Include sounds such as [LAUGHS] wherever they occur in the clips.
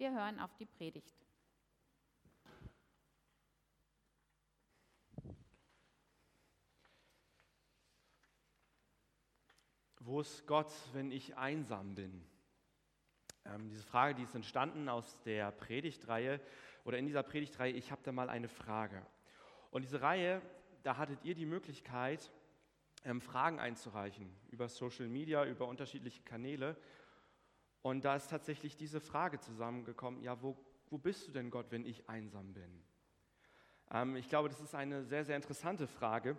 Wir hören auf die Predigt. Wo ist Gott, wenn ich einsam bin? Ähm, diese Frage, die ist entstanden aus der Predigtreihe oder in dieser Predigtreihe, ich habe da mal eine Frage. Und diese Reihe, da hattet ihr die Möglichkeit, ähm, Fragen einzureichen über Social Media, über unterschiedliche Kanäle. Und da ist tatsächlich diese Frage zusammengekommen, ja, wo, wo bist du denn Gott, wenn ich einsam bin? Ähm, ich glaube, das ist eine sehr, sehr interessante Frage.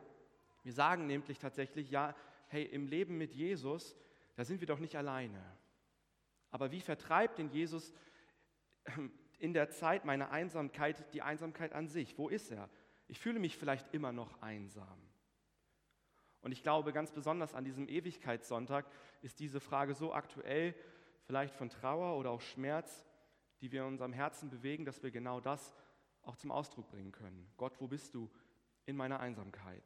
Wir sagen nämlich tatsächlich, ja, hey, im Leben mit Jesus, da sind wir doch nicht alleine. Aber wie vertreibt denn Jesus ähm, in der Zeit meiner Einsamkeit die Einsamkeit an sich? Wo ist er? Ich fühle mich vielleicht immer noch einsam. Und ich glaube, ganz besonders an diesem Ewigkeitssonntag ist diese Frage so aktuell, vielleicht von Trauer oder auch Schmerz, die wir in unserem Herzen bewegen, dass wir genau das auch zum Ausdruck bringen können. Gott, wo bist du in meiner Einsamkeit?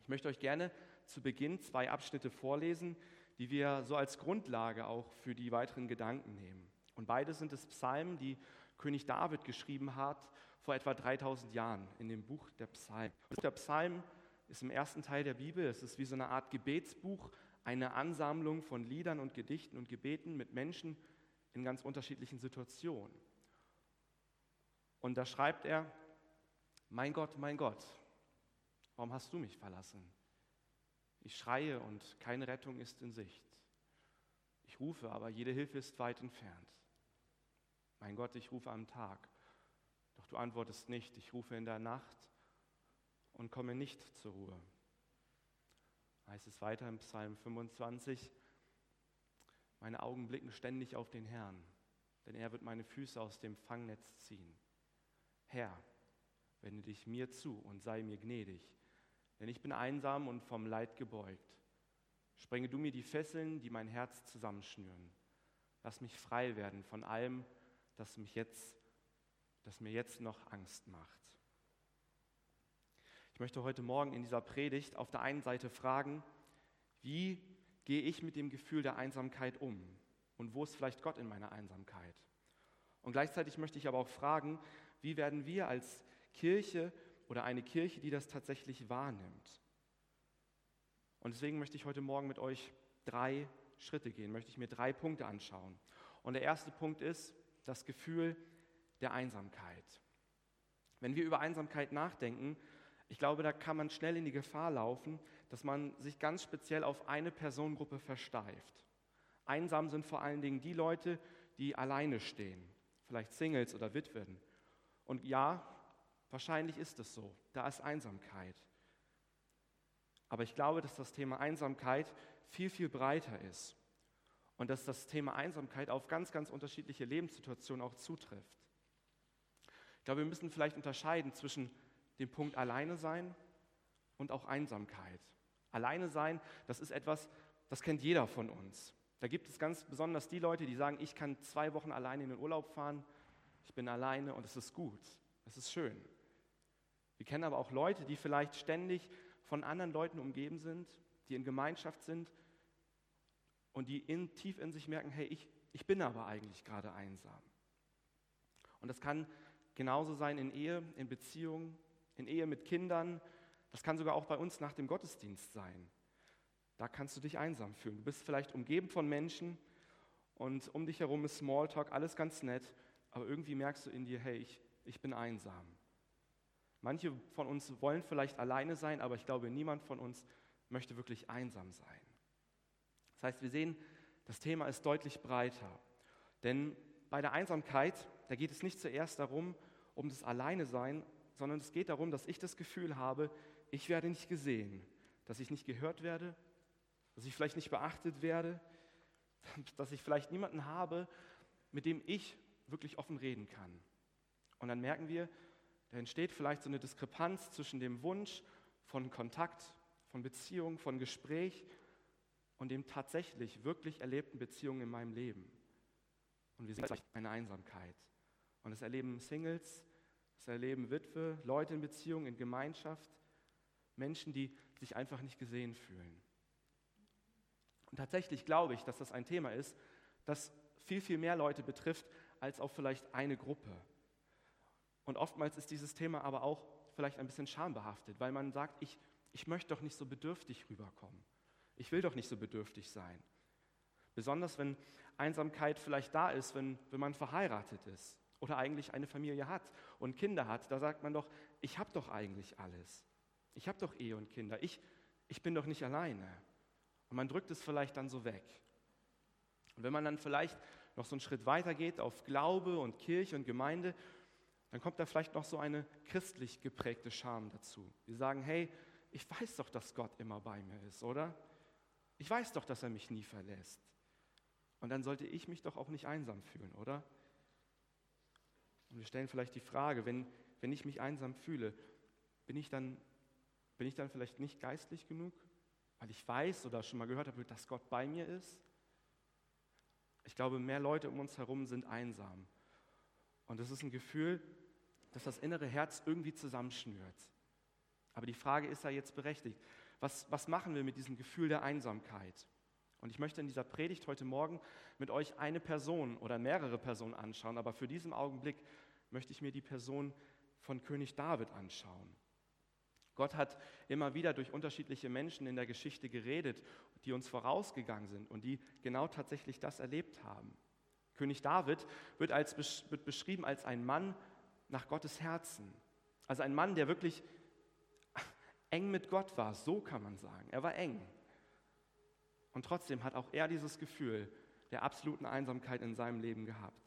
Ich möchte euch gerne zu Beginn zwei Abschnitte vorlesen, die wir so als Grundlage auch für die weiteren Gedanken nehmen. Und beide sind es Psalmen, die König David geschrieben hat vor etwa 3000 Jahren in dem Buch der Psalmen. Der Psalm ist im ersten Teil der Bibel, es ist wie so eine Art Gebetsbuch, eine Ansammlung von Liedern und Gedichten und Gebeten mit Menschen in ganz unterschiedlichen Situationen. Und da schreibt er, mein Gott, mein Gott, warum hast du mich verlassen? Ich schreie und keine Rettung ist in Sicht. Ich rufe, aber jede Hilfe ist weit entfernt. Mein Gott, ich rufe am Tag, doch du antwortest nicht. Ich rufe in der Nacht und komme nicht zur Ruhe. Heißt es weiter im Psalm 25, meine Augen blicken ständig auf den Herrn, denn er wird meine Füße aus dem Fangnetz ziehen. Herr, wende dich mir zu und sei mir gnädig, denn ich bin einsam und vom Leid gebeugt. Sprenge du mir die Fesseln, die mein Herz zusammenschnüren. Lass mich frei werden von allem, das, mich jetzt, das mir jetzt noch Angst macht. Ich möchte heute Morgen in dieser Predigt auf der einen Seite fragen, wie gehe ich mit dem Gefühl der Einsamkeit um und wo ist vielleicht Gott in meiner Einsamkeit? Und gleichzeitig möchte ich aber auch fragen, wie werden wir als Kirche oder eine Kirche, die das tatsächlich wahrnimmt? Und deswegen möchte ich heute Morgen mit euch drei Schritte gehen, möchte ich mir drei Punkte anschauen. Und der erste Punkt ist das Gefühl der Einsamkeit. Wenn wir über Einsamkeit nachdenken, ich glaube, da kann man schnell in die Gefahr laufen, dass man sich ganz speziell auf eine Personengruppe versteift. Einsam sind vor allen Dingen die Leute, die alleine stehen, vielleicht Singles oder Witwen. Und ja, wahrscheinlich ist es so, da ist Einsamkeit. Aber ich glaube, dass das Thema Einsamkeit viel, viel breiter ist und dass das Thema Einsamkeit auf ganz, ganz unterschiedliche Lebenssituationen auch zutrifft. Ich glaube, wir müssen vielleicht unterscheiden zwischen dem Punkt Alleine sein und auch Einsamkeit. Alleine sein, das ist etwas, das kennt jeder von uns. Da gibt es ganz besonders die Leute, die sagen, ich kann zwei Wochen alleine in den Urlaub fahren, ich bin alleine und es ist gut, es ist schön. Wir kennen aber auch Leute, die vielleicht ständig von anderen Leuten umgeben sind, die in Gemeinschaft sind und die in, tief in sich merken, hey, ich, ich bin aber eigentlich gerade einsam. Und das kann genauso sein in Ehe, in Beziehungen, in Ehe mit Kindern. Das kann sogar auch bei uns nach dem Gottesdienst sein. Da kannst du dich einsam fühlen. Du bist vielleicht umgeben von Menschen und um dich herum ist Smalltalk, alles ganz nett, aber irgendwie merkst du in dir, hey, ich, ich bin einsam. Manche von uns wollen vielleicht alleine sein, aber ich glaube, niemand von uns möchte wirklich einsam sein. Das heißt, wir sehen, das Thema ist deutlich breiter. Denn bei der Einsamkeit, da geht es nicht zuerst darum, um das Alleine-Sein, sondern es geht darum, dass ich das Gefühl habe, ich werde nicht gesehen, dass ich nicht gehört werde, dass ich vielleicht nicht beachtet werde, [LAUGHS] dass ich vielleicht niemanden habe, mit dem ich wirklich offen reden kann. Und dann merken wir, da entsteht vielleicht so eine Diskrepanz zwischen dem Wunsch von Kontakt, von Beziehung, von Gespräch und dem tatsächlich wirklich erlebten Beziehungen in meinem Leben. Und wir sehen eine Einsamkeit. Und das erleben Singles, das erleben Witwe, Leute in Beziehung, in Gemeinschaft, Menschen, die sich einfach nicht gesehen fühlen. Und tatsächlich glaube ich, dass das ein Thema ist, das viel, viel mehr Leute betrifft, als auf vielleicht eine Gruppe. Und oftmals ist dieses Thema aber auch vielleicht ein bisschen schambehaftet, weil man sagt, ich, ich möchte doch nicht so bedürftig rüberkommen. Ich will doch nicht so bedürftig sein. Besonders wenn Einsamkeit vielleicht da ist, wenn, wenn man verheiratet ist oder eigentlich eine Familie hat und Kinder hat. Da sagt man doch, ich habe doch eigentlich alles. Ich habe doch Ehe und Kinder. Ich, ich bin doch nicht alleine. Und man drückt es vielleicht dann so weg. Und wenn man dann vielleicht noch so einen Schritt weiter geht auf Glaube und Kirche und Gemeinde, dann kommt da vielleicht noch so eine christlich geprägte Scham dazu. Wir sagen, hey, ich weiß doch, dass Gott immer bei mir ist, oder? Ich weiß doch, dass er mich nie verlässt. Und dann sollte ich mich doch auch nicht einsam fühlen, oder? Und wir stellen vielleicht die Frage, wenn, wenn ich mich einsam fühle, bin ich, dann, bin ich dann vielleicht nicht geistlich genug, weil ich weiß oder schon mal gehört habe, dass Gott bei mir ist? Ich glaube, mehr Leute um uns herum sind einsam. Und das ist ein Gefühl, das das innere Herz irgendwie zusammenschnürt. Aber die Frage ist ja jetzt berechtigt. Was, was machen wir mit diesem Gefühl der Einsamkeit? Und ich möchte in dieser Predigt heute Morgen mit euch eine Person oder mehrere Personen anschauen, aber für diesen Augenblick möchte ich mir die Person von König David anschauen. Gott hat immer wieder durch unterschiedliche Menschen in der Geschichte geredet, die uns vorausgegangen sind und die genau tatsächlich das erlebt haben. König David wird, als, wird beschrieben als ein Mann nach Gottes Herzen. Also ein Mann, der wirklich eng mit Gott war, so kann man sagen. Er war eng. Und trotzdem hat auch er dieses Gefühl der absoluten Einsamkeit in seinem Leben gehabt.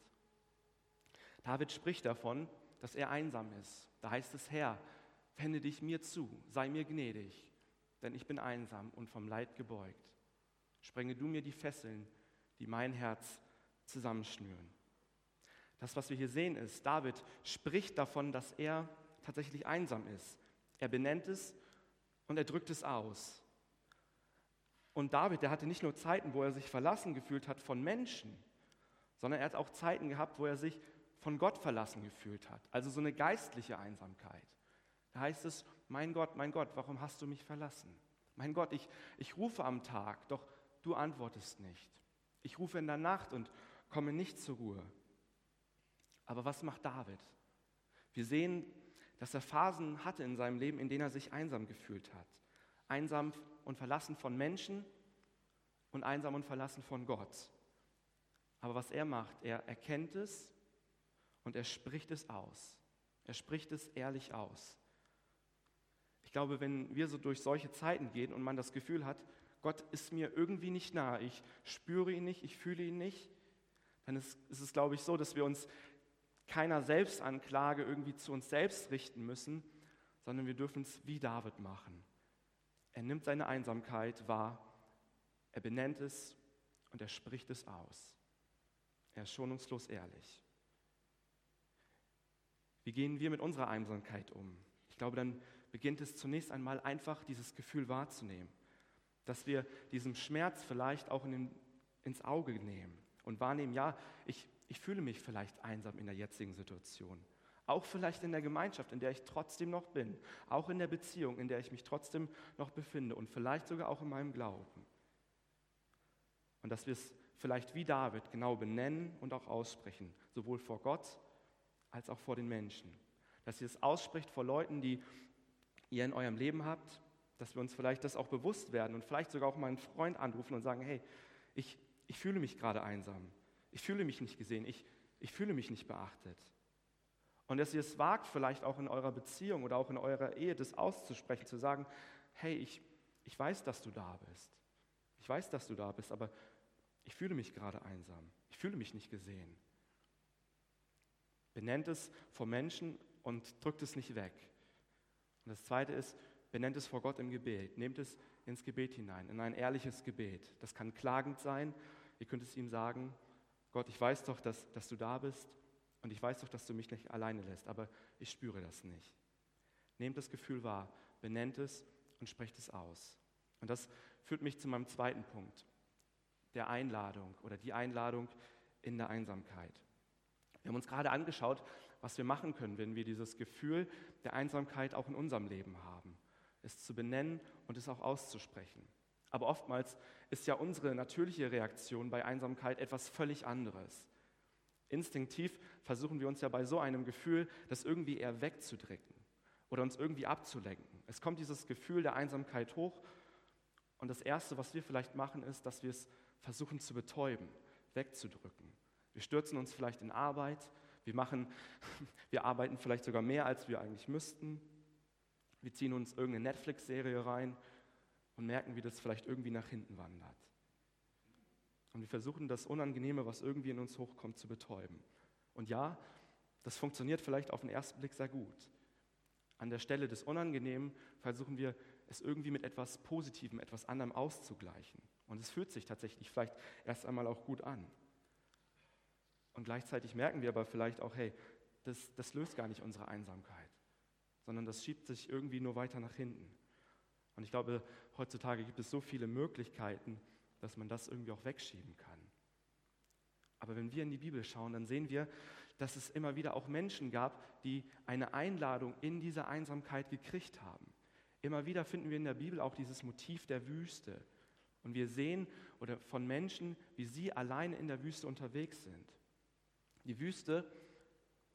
David spricht davon, dass er einsam ist. Da heißt es, Herr, wende dich mir zu, sei mir gnädig, denn ich bin einsam und vom Leid gebeugt. Sprenge du mir die Fesseln, die mein Herz zusammenschnüren. Das, was wir hier sehen, ist, David spricht davon, dass er tatsächlich einsam ist. Er benennt es und er drückt es aus. Und David, der hatte nicht nur Zeiten, wo er sich verlassen gefühlt hat von Menschen, sondern er hat auch Zeiten gehabt, wo er sich von Gott verlassen gefühlt hat. Also so eine geistliche Einsamkeit. Da heißt es, mein Gott, mein Gott, warum hast du mich verlassen? Mein Gott, ich, ich rufe am Tag, doch du antwortest nicht. Ich rufe in der Nacht und komme nicht zur Ruhe. Aber was macht David? Wir sehen, dass er Phasen hatte in seinem Leben, in denen er sich einsam gefühlt hat. Einsam und verlassen von Menschen und einsam und verlassen von Gott. Aber was er macht, er erkennt es und er spricht es aus. Er spricht es ehrlich aus. Ich glaube, wenn wir so durch solche Zeiten gehen und man das Gefühl hat, Gott ist mir irgendwie nicht nah, ich spüre ihn nicht, ich fühle ihn nicht, dann ist, ist es, glaube ich, so, dass wir uns keiner Selbstanklage irgendwie zu uns selbst richten müssen, sondern wir dürfen es wie David machen. Er nimmt seine Einsamkeit wahr, er benennt es und er spricht es aus. Er ist schonungslos ehrlich. Wie gehen wir mit unserer Einsamkeit um? Ich glaube, dann beginnt es zunächst einmal einfach, dieses Gefühl wahrzunehmen. Dass wir diesem Schmerz vielleicht auch in den, ins Auge nehmen und wahrnehmen, ja, ich, ich fühle mich vielleicht einsam in der jetzigen Situation. Auch vielleicht in der Gemeinschaft, in der ich trotzdem noch bin. Auch in der Beziehung, in der ich mich trotzdem noch befinde. Und vielleicht sogar auch in meinem Glauben. Und dass wir es vielleicht wie David genau benennen und auch aussprechen. Sowohl vor Gott als auch vor den Menschen. Dass ihr es ausspricht vor Leuten, die ihr in eurem Leben habt, dass wir uns vielleicht das auch bewusst werden und vielleicht sogar auch mal einen Freund anrufen und sagen, hey, ich, ich fühle mich gerade einsam, ich fühle mich nicht gesehen, ich, ich fühle mich nicht beachtet. Und dass ihr es wagt, vielleicht auch in eurer Beziehung oder auch in eurer Ehe das auszusprechen, zu sagen, hey, ich, ich weiß, dass du da bist. Ich weiß, dass du da bist, aber ich fühle mich gerade einsam. Ich fühle mich nicht gesehen. Benennt es vor Menschen und drückt es nicht weg. Und das Zweite ist, benennt es vor Gott im Gebet. Nehmt es ins Gebet hinein, in ein ehrliches Gebet. Das kann klagend sein. Ihr könnt es ihm sagen, Gott, ich weiß doch, dass, dass du da bist und ich weiß doch, dass du mich nicht alleine lässt, aber ich spüre das nicht. Nehmt das Gefühl wahr, benennt es und sprecht es aus. Und das führt mich zu meinem zweiten Punkt, der Einladung oder die Einladung in der Einsamkeit. Wir haben uns gerade angeschaut, was wir machen können, wenn wir dieses Gefühl der Einsamkeit auch in unserem Leben haben. Es zu benennen und es auch auszusprechen. Aber oftmals ist ja unsere natürliche Reaktion bei Einsamkeit etwas völlig anderes. Instinktiv versuchen wir uns ja bei so einem Gefühl, das irgendwie eher wegzudrücken oder uns irgendwie abzulenken. Es kommt dieses Gefühl der Einsamkeit hoch und das Erste, was wir vielleicht machen, ist, dass wir es versuchen zu betäuben, wegzudrücken. Wir stürzen uns vielleicht in Arbeit, wir, machen, [LAUGHS] wir arbeiten vielleicht sogar mehr, als wir eigentlich müssten. Wir ziehen uns irgendeine Netflix-Serie rein und merken, wie das vielleicht irgendwie nach hinten wandert. Und wir versuchen das Unangenehme, was irgendwie in uns hochkommt, zu betäuben. Und ja, das funktioniert vielleicht auf den ersten Blick sehr gut. An der Stelle des Unangenehmen versuchen wir es irgendwie mit etwas Positivem, etwas anderem auszugleichen. Und es fühlt sich tatsächlich vielleicht erst einmal auch gut an. Und gleichzeitig merken wir aber vielleicht auch, hey, das, das löst gar nicht unsere Einsamkeit, sondern das schiebt sich irgendwie nur weiter nach hinten. Und ich glaube, heutzutage gibt es so viele Möglichkeiten, dass man das irgendwie auch wegschieben kann. Aber wenn wir in die Bibel schauen, dann sehen wir, dass es immer wieder auch Menschen gab, die eine Einladung in diese Einsamkeit gekriegt haben. Immer wieder finden wir in der Bibel auch dieses Motiv der Wüste. Und wir sehen oder von Menschen, wie sie alleine in der Wüste unterwegs sind. Die Wüste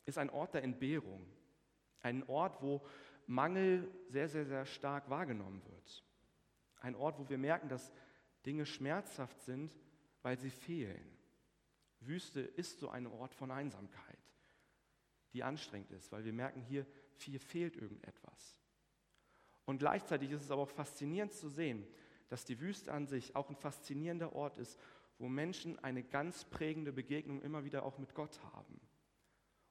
ist ein Ort der Entbehrung, ein Ort, wo Mangel sehr, sehr, sehr stark wahrgenommen wird. Ein Ort, wo wir merken, dass Dinge schmerzhaft sind, weil sie fehlen. Wüste ist so ein Ort von Einsamkeit, die anstrengend ist, weil wir merken, hier, hier fehlt irgendetwas. Und gleichzeitig ist es aber auch faszinierend zu sehen, dass die Wüste an sich auch ein faszinierender Ort ist, wo Menschen eine ganz prägende Begegnung immer wieder auch mit Gott haben.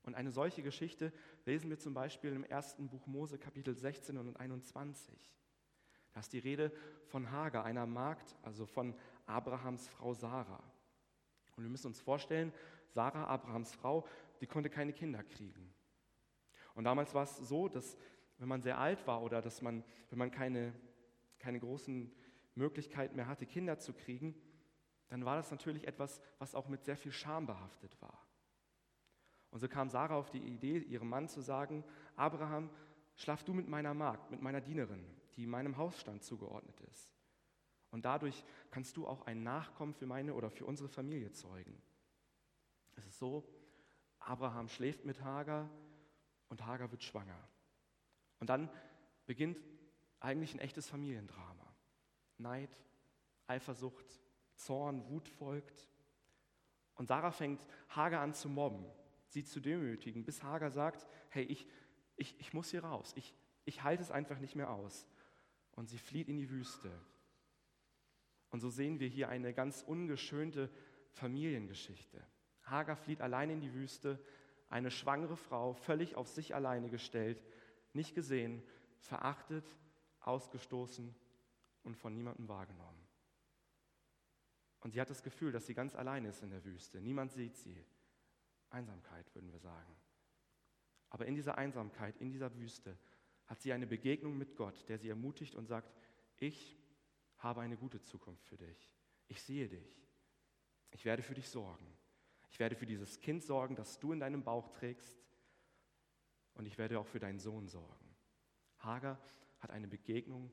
Und eine solche Geschichte lesen wir zum Beispiel im ersten Buch Mose Kapitel 16 und 21. Da ist die Rede von Hagar, einer Magd, also von Abrahams Frau Sarah. Und wir müssen uns vorstellen, Sarah, Abrahams Frau, die konnte keine Kinder kriegen. Und damals war es so, dass wenn man sehr alt war oder dass man, wenn man keine, keine großen Möglichkeiten mehr hatte, Kinder zu kriegen, dann war das natürlich etwas, was auch mit sehr viel Scham behaftet war. Und so kam Sarah auf die Idee, ihrem Mann zu sagen, Abraham, schlaf du mit meiner Magd, mit meiner Dienerin, die meinem Hausstand zugeordnet ist. Und dadurch kannst du auch ein Nachkommen für meine oder für unsere Familie zeugen. Es ist so, Abraham schläft mit Hagar und Hagar wird schwanger. Und dann beginnt eigentlich ein echtes Familiendrama. Neid, Eifersucht, Zorn, Wut folgt. Und Sarah fängt Hagar an zu mobben, sie zu demütigen, bis Hagar sagt, hey, ich, ich, ich muss hier raus, ich, ich halte es einfach nicht mehr aus. Und sie flieht in die Wüste. Und so sehen wir hier eine ganz ungeschönte Familiengeschichte. Hagar flieht allein in die Wüste, eine schwangere Frau, völlig auf sich alleine gestellt, nicht gesehen, verachtet, ausgestoßen und von niemandem wahrgenommen. Und sie hat das Gefühl, dass sie ganz allein ist in der Wüste. Niemand sieht sie. Einsamkeit, würden wir sagen. Aber in dieser Einsamkeit, in dieser Wüste, hat sie eine Begegnung mit Gott, der sie ermutigt und sagt, ich habe eine gute Zukunft für dich. Ich sehe dich. Ich werde für dich sorgen. Ich werde für dieses Kind sorgen, das du in deinem Bauch trägst. Und ich werde auch für deinen Sohn sorgen. Hagar hat eine Begegnung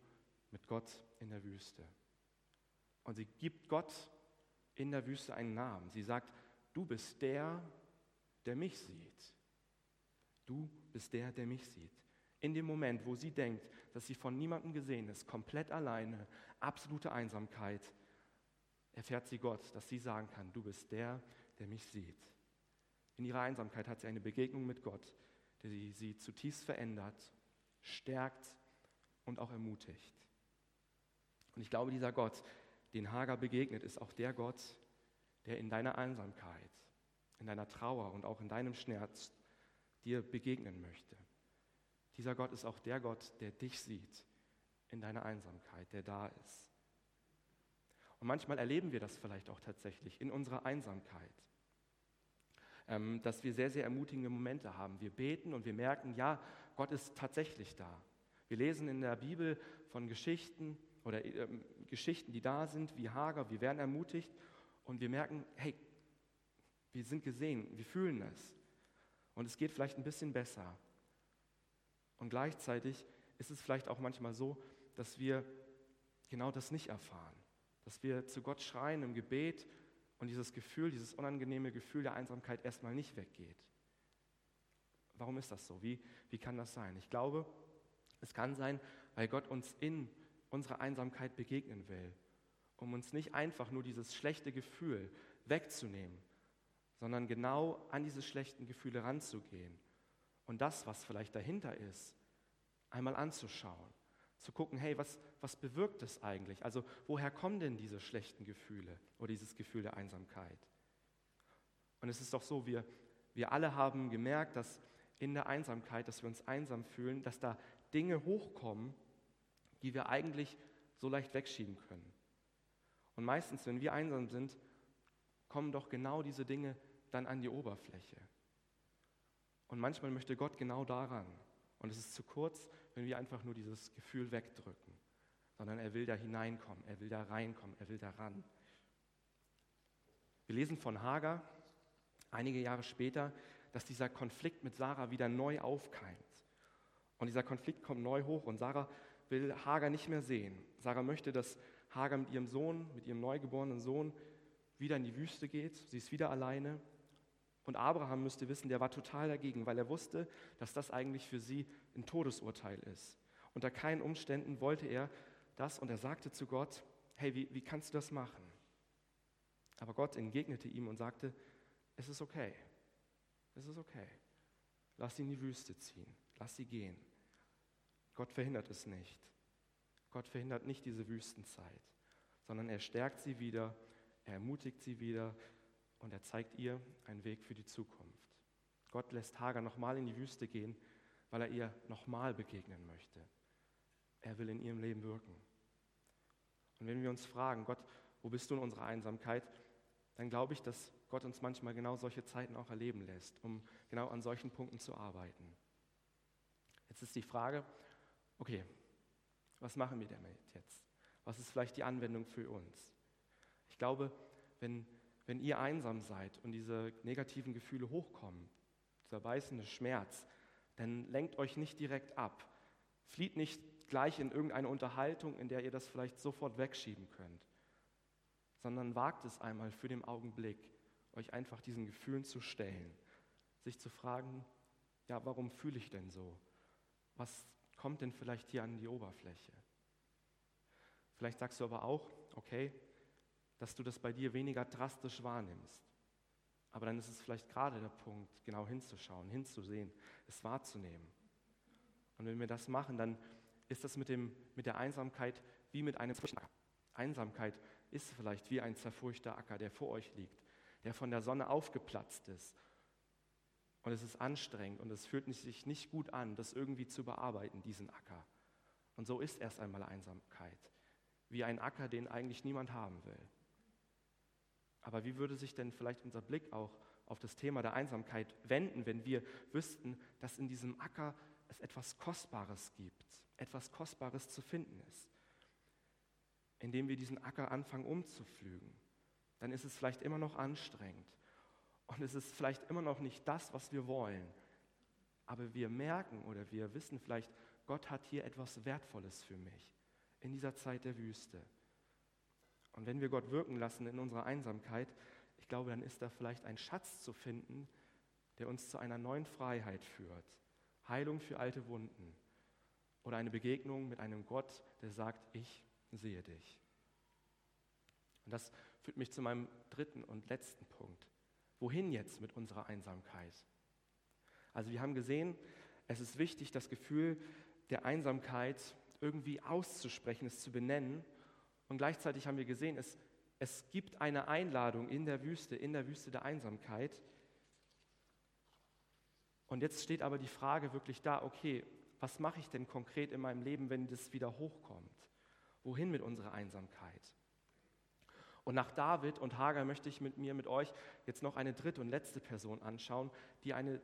mit Gott in der Wüste. Und sie gibt Gott in der Wüste einen Namen. Sie sagt, du bist der, der mich sieht. Du bist der, der mich sieht. In dem Moment, wo sie denkt, dass sie von niemandem gesehen ist, komplett alleine, absolute Einsamkeit, erfährt sie Gott, dass sie sagen kann, du bist der, der mich sieht. In ihrer Einsamkeit hat sie eine Begegnung mit Gott, der sie, sie zutiefst verändert, stärkt und auch ermutigt. Und ich glaube, dieser Gott, den Hagar begegnet, ist auch der Gott, der in deiner Einsamkeit, in deiner Trauer und auch in deinem Schmerz dir begegnen möchte. Dieser Gott ist auch der Gott, der dich sieht in deiner Einsamkeit, der da ist. Und manchmal erleben wir das vielleicht auch tatsächlich in unserer Einsamkeit, ähm, dass wir sehr, sehr ermutigende Momente haben. Wir beten und wir merken, ja, Gott ist tatsächlich da. Wir lesen in der Bibel von Geschichten oder äh, Geschichten, die da sind, wie Hager, wir werden ermutigt und wir merken, hey, wir sind gesehen, wir fühlen es. Und es geht vielleicht ein bisschen besser. Und gleichzeitig ist es vielleicht auch manchmal so, dass wir genau das nicht erfahren. Dass wir zu Gott schreien im Gebet und dieses Gefühl, dieses unangenehme Gefühl der Einsamkeit erstmal nicht weggeht. Warum ist das so? Wie, wie kann das sein? Ich glaube, es kann sein, weil Gott uns in unserer Einsamkeit begegnen will, um uns nicht einfach nur dieses schlechte Gefühl wegzunehmen, sondern genau an diese schlechten Gefühle ranzugehen und das, was vielleicht dahinter ist, einmal anzuschauen, zu gucken, hey, was, was bewirkt es eigentlich? Also woher kommen denn diese schlechten Gefühle oder dieses Gefühl der Einsamkeit? Und es ist doch so, wir, wir alle haben gemerkt, dass in der Einsamkeit, dass wir uns einsam fühlen, dass da Dinge hochkommen, die wir eigentlich so leicht wegschieben können. Und meistens, wenn wir einsam sind, kommen doch genau diese Dinge dann an die Oberfläche. Und manchmal möchte Gott genau daran. Und es ist zu kurz, wenn wir einfach nur dieses Gefühl wegdrücken, sondern er will da hineinkommen, er will da reinkommen, er will da ran. Wir lesen von Hagar einige Jahre später, dass dieser Konflikt mit Sarah wieder neu aufkeimt. Und dieser Konflikt kommt neu hoch und Sarah will Hagar nicht mehr sehen. Sarah möchte, dass Hagar mit ihrem Sohn, mit ihrem neugeborenen Sohn, wieder in die Wüste geht. Sie ist wieder alleine. Und Abraham müsste wissen, der war total dagegen, weil er wusste, dass das eigentlich für sie ein Todesurteil ist. Unter keinen Umständen wollte er das und er sagte zu Gott, hey, wie, wie kannst du das machen? Aber Gott entgegnete ihm und sagte, es ist okay, es ist okay. Lass sie in die Wüste ziehen, lass sie gehen. Gott verhindert es nicht. Gott verhindert nicht diese Wüstenzeit, sondern er stärkt sie wieder, er ermutigt sie wieder und er zeigt ihr einen Weg für die Zukunft. Gott lässt Hagar nochmal in die Wüste gehen, weil er ihr nochmal begegnen möchte. Er will in ihrem Leben wirken. Und wenn wir uns fragen, Gott, wo bist du in unserer Einsamkeit, dann glaube ich, dass Gott uns manchmal genau solche Zeiten auch erleben lässt, um genau an solchen Punkten zu arbeiten. Jetzt ist die Frage, okay, was machen wir damit jetzt? Was ist vielleicht die Anwendung für uns? Ich glaube, wenn, wenn ihr einsam seid und diese negativen Gefühle hochkommen, dieser beißende Schmerz, dann lenkt euch nicht direkt ab. Flieht nicht gleich in irgendeine Unterhaltung, in der ihr das vielleicht sofort wegschieben könnt, sondern wagt es einmal für den Augenblick, euch einfach diesen Gefühlen zu stellen, sich zu fragen, ja, warum fühle ich denn so? Was kommt denn vielleicht hier an die Oberfläche? Vielleicht sagst du aber auch, okay, dass du das bei dir weniger drastisch wahrnimmst. Aber dann ist es vielleicht gerade der Punkt, genau hinzuschauen, hinzusehen, es wahrzunehmen. Und wenn wir das machen, dann ist das mit, dem, mit der Einsamkeit wie mit einem Einsamkeit ist vielleicht wie ein zerfurchter Acker, der vor euch liegt der von der Sonne aufgeplatzt ist. Und es ist anstrengend und es fühlt sich nicht gut an, das irgendwie zu bearbeiten, diesen Acker. Und so ist erst einmal Einsamkeit, wie ein Acker, den eigentlich niemand haben will. Aber wie würde sich denn vielleicht unser Blick auch auf das Thema der Einsamkeit wenden, wenn wir wüssten, dass in diesem Acker es etwas Kostbares gibt, etwas Kostbares zu finden ist, indem wir diesen Acker anfangen umzupflügen? dann ist es vielleicht immer noch anstrengend. Und es ist vielleicht immer noch nicht das, was wir wollen. Aber wir merken oder wir wissen vielleicht, Gott hat hier etwas Wertvolles für mich in dieser Zeit der Wüste. Und wenn wir Gott wirken lassen in unserer Einsamkeit, ich glaube, dann ist da vielleicht ein Schatz zu finden, der uns zu einer neuen Freiheit führt. Heilung für alte Wunden oder eine Begegnung mit einem Gott, der sagt, ich sehe dich. Und das führt mich zu meinem dritten und letzten Punkt. Wohin jetzt mit unserer Einsamkeit? Also wir haben gesehen, es ist wichtig, das Gefühl der Einsamkeit irgendwie auszusprechen, es zu benennen. Und gleichzeitig haben wir gesehen, es, es gibt eine Einladung in der Wüste, in der Wüste der Einsamkeit. Und jetzt steht aber die Frage wirklich da, okay, was mache ich denn konkret in meinem Leben, wenn das wieder hochkommt? Wohin mit unserer Einsamkeit? Und nach David und Hagar möchte ich mit mir, mit euch jetzt noch eine dritte und letzte Person anschauen, die eine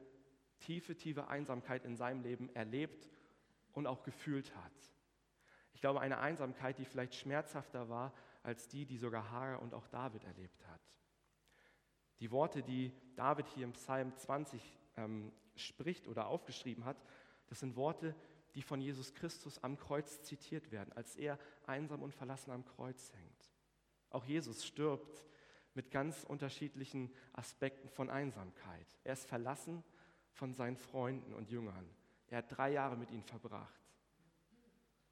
tiefe, tiefe Einsamkeit in seinem Leben erlebt und auch gefühlt hat. Ich glaube, eine Einsamkeit, die vielleicht schmerzhafter war als die, die sogar Hagar und auch David erlebt hat. Die Worte, die David hier im Psalm 20 ähm, spricht oder aufgeschrieben hat, das sind Worte, die von Jesus Christus am Kreuz zitiert werden, als er einsam und verlassen am Kreuz hängt. Auch Jesus stirbt mit ganz unterschiedlichen Aspekten von Einsamkeit. Er ist verlassen von seinen Freunden und Jüngern. Er hat drei Jahre mit ihnen verbracht.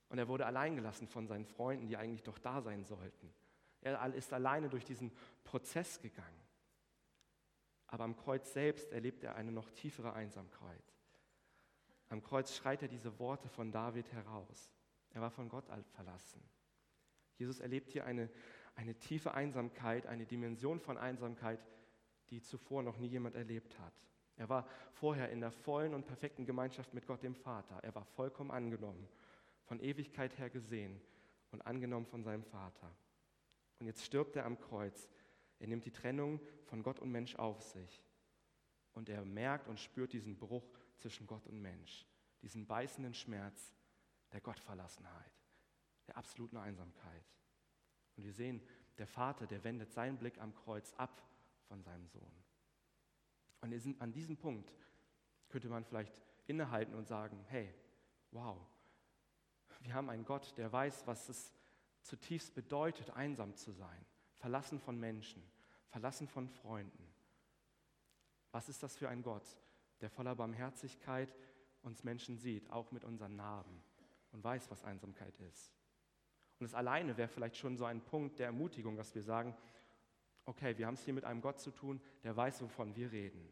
Und er wurde alleingelassen von seinen Freunden, die eigentlich doch da sein sollten. Er ist alleine durch diesen Prozess gegangen. Aber am Kreuz selbst erlebt er eine noch tiefere Einsamkeit. Am Kreuz schreit er diese Worte von David heraus. Er war von Gott verlassen. Jesus erlebt hier eine, eine tiefe Einsamkeit, eine Dimension von Einsamkeit, die zuvor noch nie jemand erlebt hat. Er war vorher in der vollen und perfekten Gemeinschaft mit Gott dem Vater. Er war vollkommen angenommen, von Ewigkeit her gesehen und angenommen von seinem Vater. Und jetzt stirbt er am Kreuz. Er nimmt die Trennung von Gott und Mensch auf sich. Und er merkt und spürt diesen Bruch zwischen Gott und Mensch, diesen beißenden Schmerz der Gottverlassenheit, der absoluten Einsamkeit. Und wir sehen, der Vater, der wendet seinen Blick am Kreuz ab von seinem Sohn. Und an diesem Punkt könnte man vielleicht innehalten und sagen, hey, wow, wir haben einen Gott, der weiß, was es zutiefst bedeutet, einsam zu sein, verlassen von Menschen, verlassen von Freunden. Was ist das für ein Gott, der voller Barmherzigkeit uns Menschen sieht, auch mit unseren Narben und weiß, was Einsamkeit ist? Und es alleine wäre vielleicht schon so ein Punkt der Ermutigung, dass wir sagen, okay, wir haben es hier mit einem Gott zu tun, der weiß, wovon wir reden.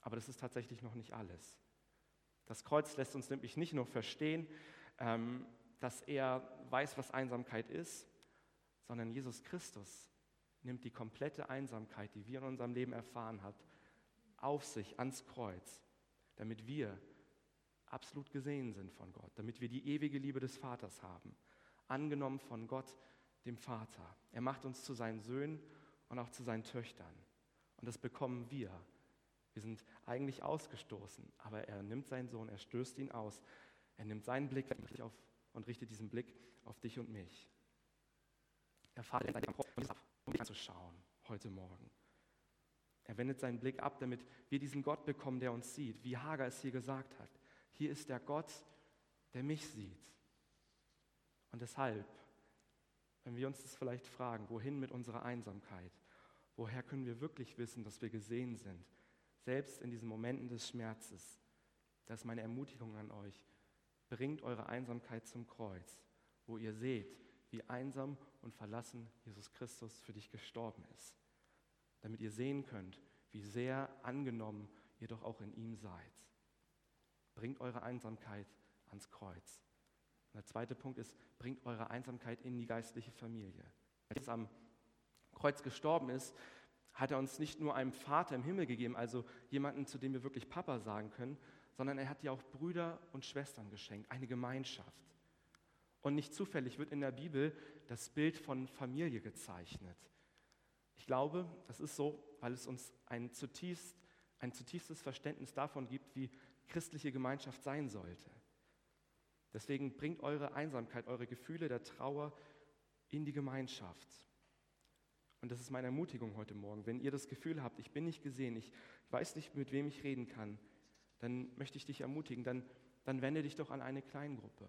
Aber das ist tatsächlich noch nicht alles. Das Kreuz lässt uns nämlich nicht nur verstehen, ähm, dass er weiß, was Einsamkeit ist, sondern Jesus Christus nimmt die komplette Einsamkeit, die wir in unserem Leben erfahren haben, auf sich ans Kreuz, damit wir absolut gesehen sind von Gott, damit wir die ewige Liebe des Vaters haben, angenommen von Gott, dem Vater. Er macht uns zu seinen Söhnen und auch zu seinen Töchtern. Und das bekommen wir. Wir sind eigentlich ausgestoßen, aber er nimmt seinen Sohn, er stößt ihn aus, er nimmt seinen Blick auf und richtet diesen Blick auf dich und mich. Er fahrt in seinem ab, um dich anzuschauen heute Morgen. Er wendet seinen Blick ab, damit wir diesen Gott bekommen, der uns sieht, wie Hager es hier gesagt hat. Hier ist der Gott, der mich sieht. Und deshalb, wenn wir uns das vielleicht fragen, wohin mit unserer Einsamkeit? Woher können wir wirklich wissen, dass wir gesehen sind? Selbst in diesen Momenten des Schmerzes. Das ist meine Ermutigung an euch. Bringt eure Einsamkeit zum Kreuz, wo ihr seht, wie einsam und verlassen Jesus Christus für dich gestorben ist. Damit ihr sehen könnt, wie sehr angenommen ihr doch auch in ihm seid. Bringt eure Einsamkeit ans Kreuz. Der zweite Punkt ist, bringt eure Einsamkeit in die geistliche Familie. Als Jesus am Kreuz gestorben ist, hat er uns nicht nur einen Vater im Himmel gegeben, also jemanden, zu dem wir wirklich Papa sagen können, sondern er hat dir auch Brüder und Schwestern geschenkt, eine Gemeinschaft. Und nicht zufällig wird in der Bibel das Bild von Familie gezeichnet. Ich glaube, das ist so, weil es uns ein, zutiefst, ein zutiefstes Verständnis davon gibt, wie christliche Gemeinschaft sein sollte. Deswegen bringt eure Einsamkeit, eure Gefühle der Trauer in die Gemeinschaft. Und das ist meine Ermutigung heute Morgen. Wenn ihr das Gefühl habt, ich bin nicht gesehen, ich weiß nicht, mit wem ich reden kann, dann möchte ich dich ermutigen, dann, dann wende dich doch an eine Kleingruppe.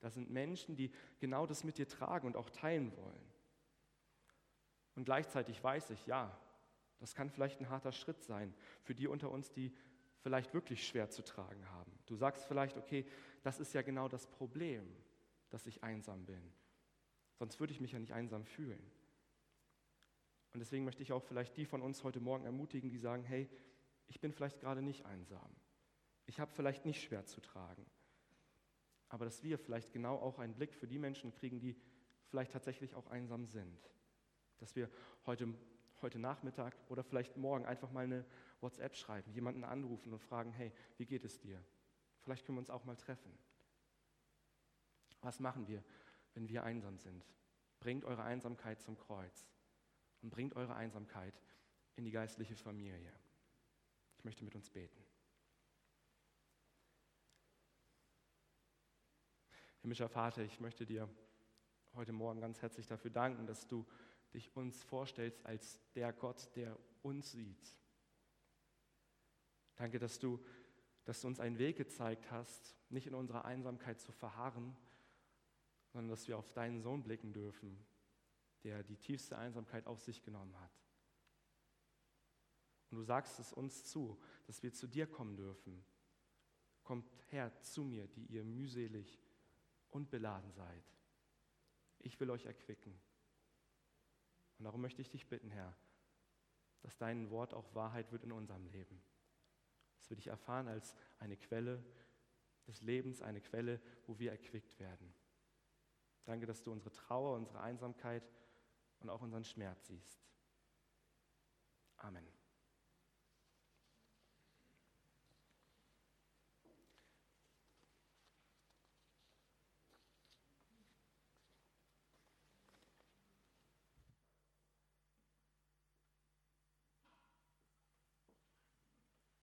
Das sind Menschen, die genau das mit dir tragen und auch teilen wollen. Und gleichzeitig weiß ich, ja, das kann vielleicht ein harter Schritt sein für die unter uns, die vielleicht wirklich schwer zu tragen haben. Du sagst vielleicht, okay, das ist ja genau das Problem, dass ich einsam bin. Sonst würde ich mich ja nicht einsam fühlen. Und deswegen möchte ich auch vielleicht die von uns heute Morgen ermutigen, die sagen, hey, ich bin vielleicht gerade nicht einsam. Ich habe vielleicht nicht schwer zu tragen. Aber dass wir vielleicht genau auch einen Blick für die Menschen kriegen, die vielleicht tatsächlich auch einsam sind. Dass wir heute, heute Nachmittag oder vielleicht morgen einfach mal eine WhatsApp schreiben, jemanden anrufen und fragen, hey, wie geht es dir? Vielleicht können wir uns auch mal treffen. Was machen wir, wenn wir einsam sind? Bringt eure Einsamkeit zum Kreuz und bringt eure Einsamkeit in die geistliche Familie möchte mit uns beten. Himmlischer Vater, ich möchte dir heute Morgen ganz herzlich dafür danken, dass du dich uns vorstellst als der Gott, der uns sieht. Danke, dass du, dass du uns einen Weg gezeigt hast, nicht in unserer Einsamkeit zu verharren, sondern dass wir auf deinen Sohn blicken dürfen, der die tiefste Einsamkeit auf sich genommen hat. Und du sagst es uns zu, dass wir zu dir kommen dürfen. Kommt her zu mir, die ihr mühselig und beladen seid. Ich will euch erquicken. Und darum möchte ich dich bitten, Herr, dass dein Wort auch Wahrheit wird in unserem Leben. Dass wir dich erfahren als eine Quelle des Lebens, eine Quelle, wo wir erquickt werden. Danke, dass du unsere Trauer, unsere Einsamkeit und auch unseren Schmerz siehst. Amen.